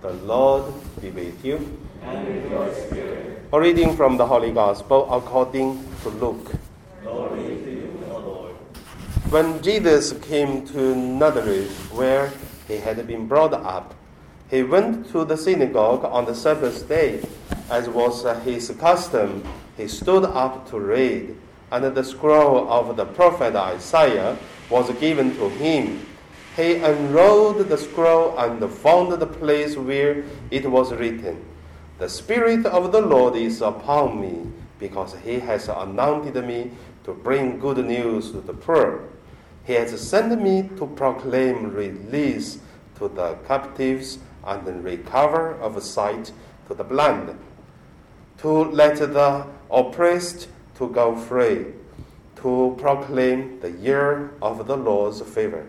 The Lord be with you. and with your spirit. A reading from the Holy Gospel according to Luke. Glory to you, O Lord. When Jesus came to Nazareth, where he had been brought up, he went to the synagogue on the Sabbath day. As was his custom, he stood up to read, and the scroll of the prophet Isaiah was given to him. He unrolled the scroll and found the place where it was written, The Spirit of the Lord is upon me, because he has anointed me to bring good news to the poor. He has sent me to proclaim release to the captives and recover of sight to the blind, to let the oppressed to go free, to proclaim the year of the Lord's favor.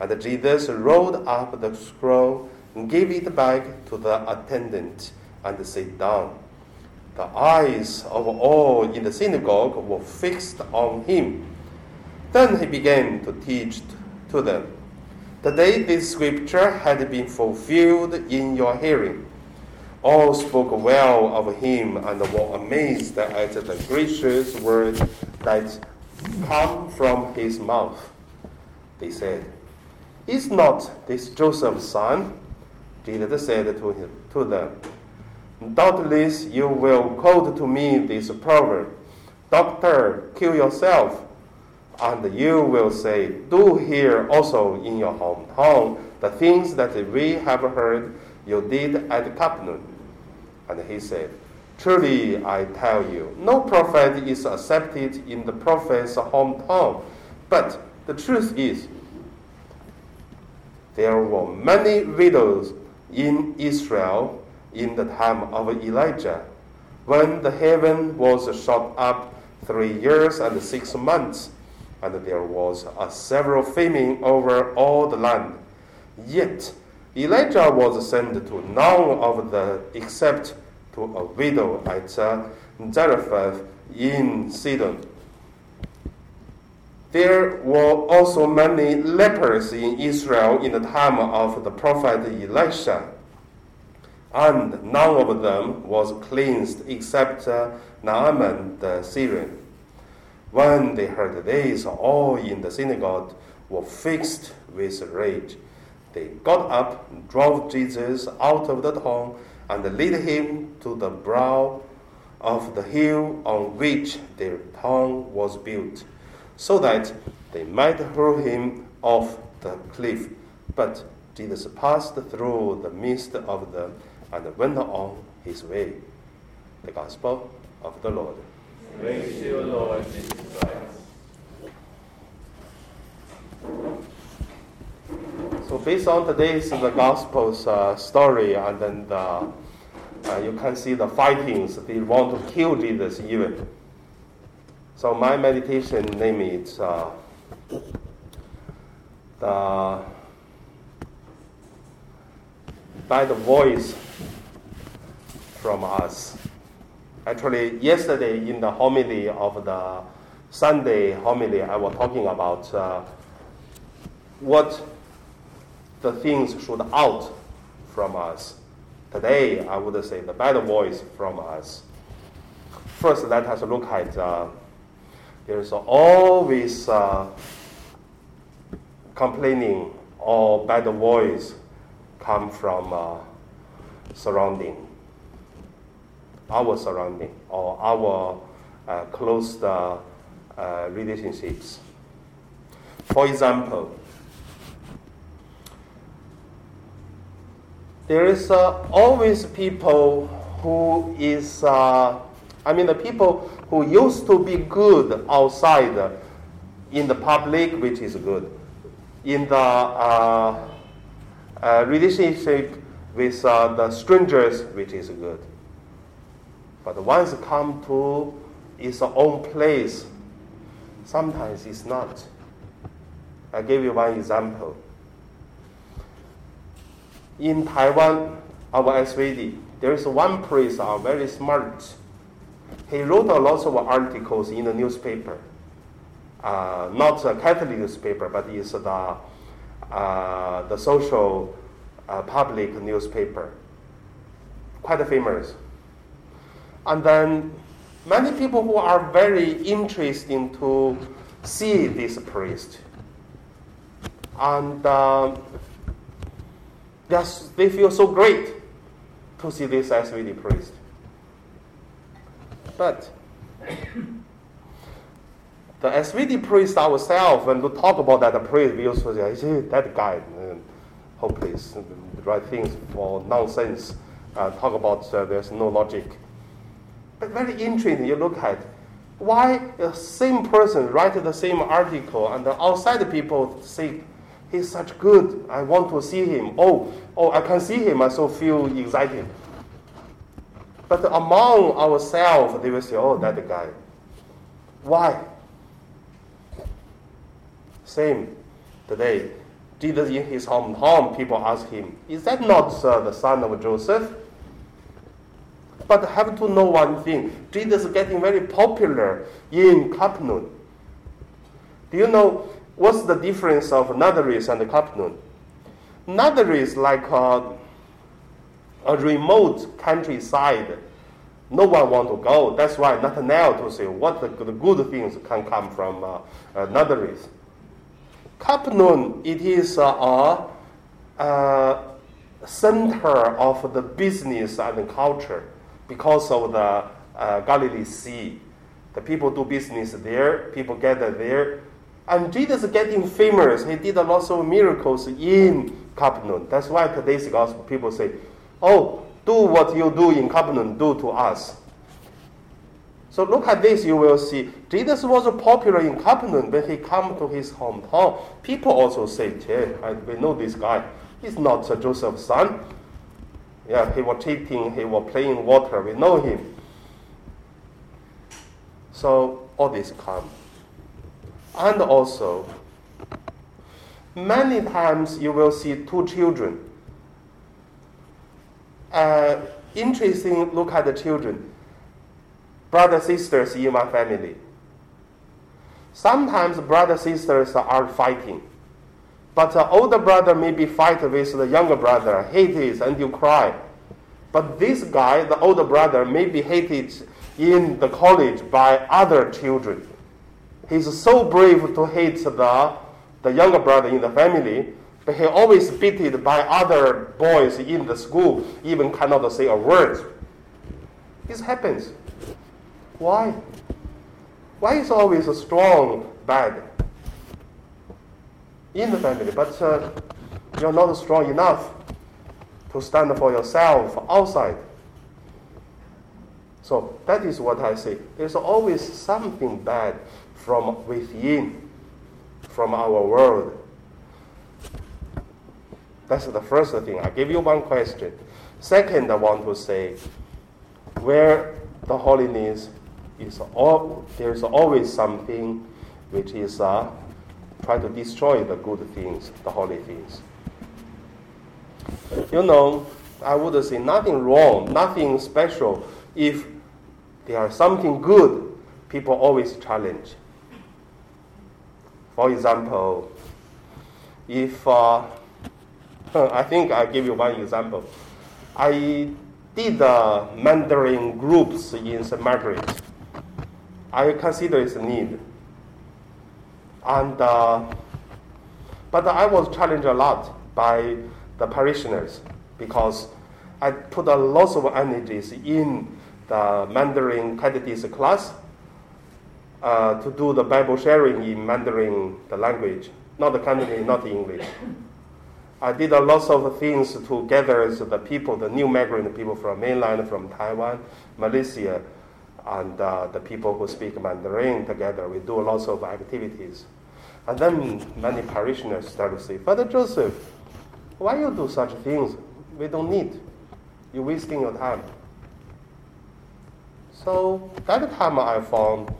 And Jesus rolled up the scroll and gave it back to the attendant and sat down. The eyes of all in the synagogue were fixed on him. Then he began to teach to them. Today this scripture had been fulfilled in your hearing. All spoke well of him and were amazed at the gracious words that come from his mouth. They said, Is not this Joseph's son? Jesus said to, him, to them, Doubtless you will quote to me this proverb, Doctor, kill yourself. And you will say, Do here also in your hometown the things that we have heard you did at Capernaum. And he said, Truly I tell you, no prophet is accepted in the prophet's hometown. But the truth is, there were many widows in Israel in the time of Elijah, when the heaven was shut up three years and six months, and there was a severe famine over all the land. Yet Elijah was sent to none of the except to a widow at Zarephath in Sidon. There were also many lepers in Israel in the time of the prophet Elisha, and none of them was cleansed except uh, Naaman the Syrian. When they heard this, all in the synagogue were fixed with rage. They got up, drove Jesus out of the town, and led him to the brow of the hill on which their town was built, so that they might hurl him off the cliff. But Jesus passed through the midst of them and went on his way. The Gospel of the Lord. Praise you, Lord Jesus Christ. So based on today's the Gospel's uh, story, and then the, uh, you can see the fightings. They want to kill Jesus even. So my meditation name is uh, the by the voice from us. Actually, yesterday in the homily of the Sunday homily, I was talking about uh, what the things should out from us. Today, I would say the bad voice from us. First, let us look at uh, there's always uh, complaining or bad voice come from uh, surrounding, our surrounding or our uh, close uh, uh, relationships. For example, there is uh, always people who is, uh, I mean, the people who used to be good outside in the public, which is good, in the uh, uh, relationship with uh, the strangers, which is good. But once come to its own place, sometimes it's not. I give you one example. In Taiwan, our SVD, there is one priest, uh, very smart. He wrote a lot of articles in the newspaper. Uh, not a Catholic newspaper, but it's the, uh, the social uh, public newspaper, quite famous. And then many people who are very interested to see this priest. And um, they feel so great to see this SVD priest. But the SVD priest ourselves, when we talk about that the priest, we also say, that guy, hopeless, right things for nonsense, uh, talk about uh, there's no logic. But very interesting, you look at why the same person write the same article and the outside people say, he's such good, I want to see him. Oh, oh, I can see him, I so feel excited. But among ourselves, they will say, oh, that guy. Why? Same today. Jesus in his hometown, people ask him, Is that not uh, the son of Joseph? But have to know one thing Jesus is getting very popular in Capernaum. Do you know what's the difference of Nazareth and Capernaum? Nazareth is like a, a remote countryside. No one want to go. That's why Nathanael to say what the, good things can come from uh, uh. Capernaum, it is a, a center of the business and culture because of the uh, Galilee Sea. The people do business there, people gather there. And Jesus getting famous. He did a lot of miracles in Capernaum. That's why today's gospel people say, Oh, do what you do in Capernaum, do to us. So look at this, you will see. Jesus was popular in Capernaum when he come to his hometown. People also say, yeah, we know this guy. He's not Joseph's son. Yeah, he was cheating, he was playing water. We know him. So all this come. And also, many times you will see two children. Uh, interesting look at the children brothers sisters in my family. Sometimes brothers sisters are fighting, but the older brother maybe fight with the younger brother, hates and you cry. But this guy, the older brother, may be hated in the college by other children. He's so brave to hate the, the younger brother in the family, he always beaten by other boys in the school, even cannot say a word. This happens. Why? Why is always a strong bad in the family, but uh, you're not strong enough to stand for yourself outside. So that is what I say. There's always something bad from within, from our world. That's the first thing. I give you one question. Second, I want to say where the holiness is all, there's always something which is uh, trying to destroy the good things, the holy things. You know, I would say nothing wrong, nothing special. If there are something good, people always challenge. For example, if uh, I think I give you one example. I did uh, Mandarin groups in St. Margaret I consider it's a need. And, uh, but I was challenged a lot by the parishioners because I put a lot of energies in the Mandarin Catechism class uh, to do the Bible sharing in Mandarin, the language, not the Cantonese, not English. I did a lot of things to gather the people, the new migrant people from mainland, from Taiwan, Malaysia, and uh, the people who speak Mandarin together. We do a lots of activities. And then many parishioners start to say, Father Joseph, why you do such things? We don't need. You're wasting your time. So that time I found,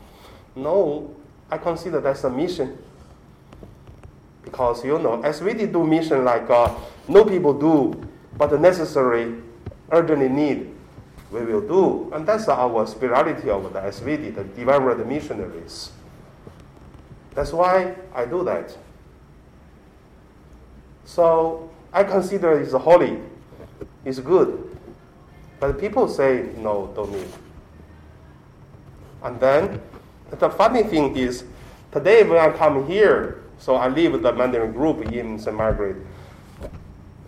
no, I consider that's a mission. Because, you know, as we do mission like uh, no people do, but the necessary, urgently need, we will do. And that's our spirituality of the SVD, the Divine Word missionaries. That's why I do that. So I consider it's holy, it's good. But people say, no, don't need. And then the funny thing is, today when I come here, so I leave the Mandarin group in St. Margaret.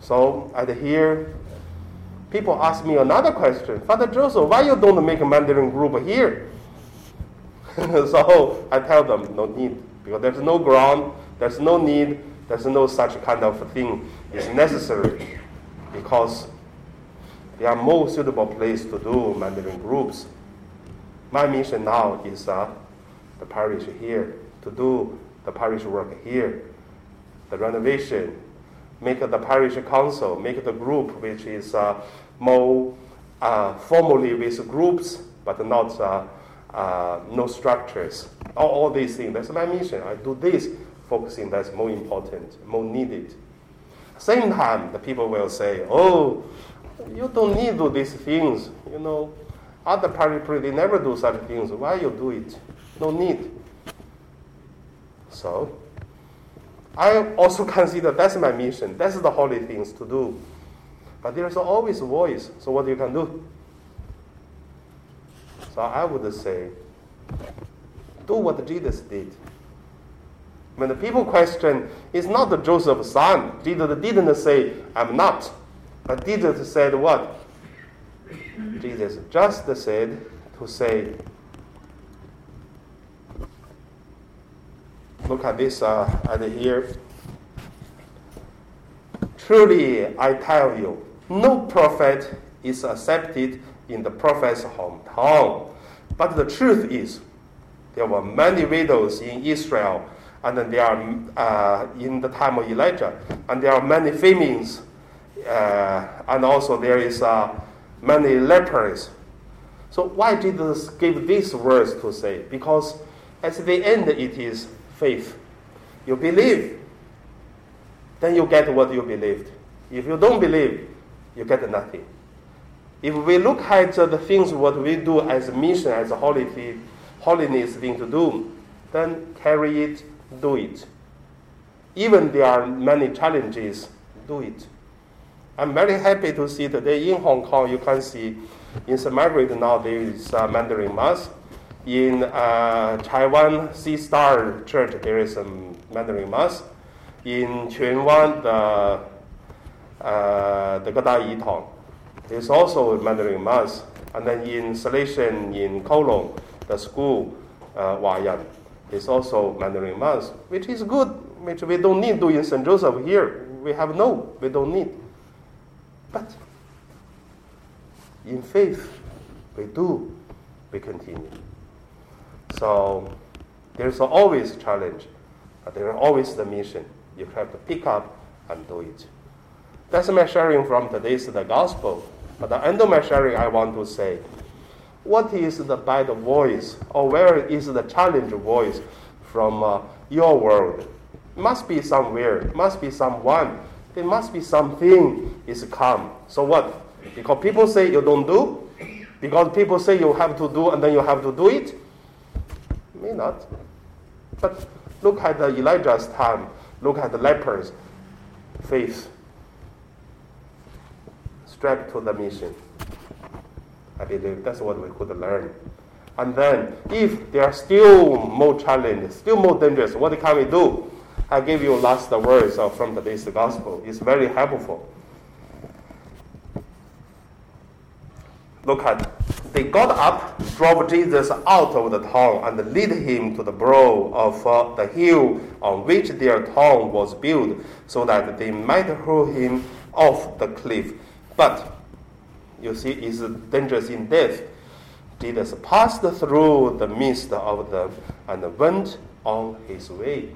So at here, people ask me another question. Father Joseph, why you don't make a Mandarin group here? so I tell them, no need, because there's no ground, there's no need, there's no such kind of thing is necessary, because there are more suitable place to do Mandarin groups. My mission now is uh, the parish here, to do the parish work here, the renovation, make the parish council, make the group which is uh, more uh, formally with groups, but not uh, uh, no structures. All, all these things. That's my mission. I do this, focusing that's more important, more needed. Same time, the people will say, "Oh, you don't need to do these things. You know, other parish they never do such things. Why you do it? No need." So, I also consider that's my mission. That's the holy things to do. But there's always a voice. So what you can do? So I would say, do what Jesus did. When the people question, it's not the Joseph's son. Jesus didn't say, I'm not. But Jesus said what? Jesus just said to say, look at this uh, at here. Truly, I tell you, no prophet is accepted in the prophet's hometown. But the truth is, there were many widows in Israel, and there are uh, in the time of Elijah, and there are many famines, uh, and also there is uh, many lepers. So why did Jesus give these words to say? Because at the end it is faith. You believe, then you get what you believed. If you don't believe, you get nothing. If we look at the things what we do as a mission, as a holy, holiness thing to do, then carry it, do it. Even there are many challenges, do it. I'm very happy to see today in Hong Kong, you can see in St. Now there is a Mandarin Mass. In uh, Chai Wan Sea Star Church, there is a Mandarin Mass. In Tsuen Wan, the, uh, the Gada Yi Tong, there's also a Mandarin Mass. And then in Salesian in Kowloon, the school, uh, Wayan, is also Mandarin Mass, which is good, which we don't need to in St. Joseph here. We have no, we don't need. But in faith, we do, we continue. So there's always challenge, but there's always the mission. You have to pick up and do it. That's my sharing from today's the gospel. At the end of my sharing, I want to say, what is the bad voice, or where is the challenge voice from uh, your world? It Must be somewhere, It must be someone, there must be something is come. So what? Because people say you don't do, because people say you have to do and then you have to do it. May not. But look at the Elijah's time. Look at the lepers. Faith. Strapped to the mission. I believe that's what we could learn. And then, if there are still more challenges, still more dangerous, what can we do? I give you last words from today's gospel. It's very helpful. Look at they got up, drove Jesus out of the town, and led him to the brow of uh, the hill on which their town was built, so that they might hurl him off the cliff. But you see, it's dangerous in death. Jesus passed through the midst of them and went on his way.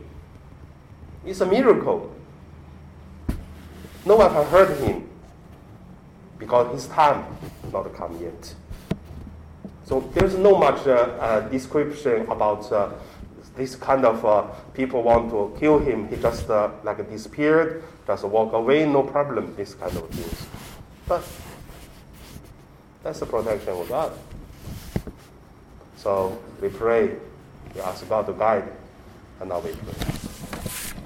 It's a miracle. No one can hurt him because his time not come yet. So there's no much uh, uh, description about uh, this kind of uh, people want to kill him. He just uh, like disappeared, just walk away, no problem. This kind of things. But that's the protection of God. So we pray, we ask God to guide, and now we pray.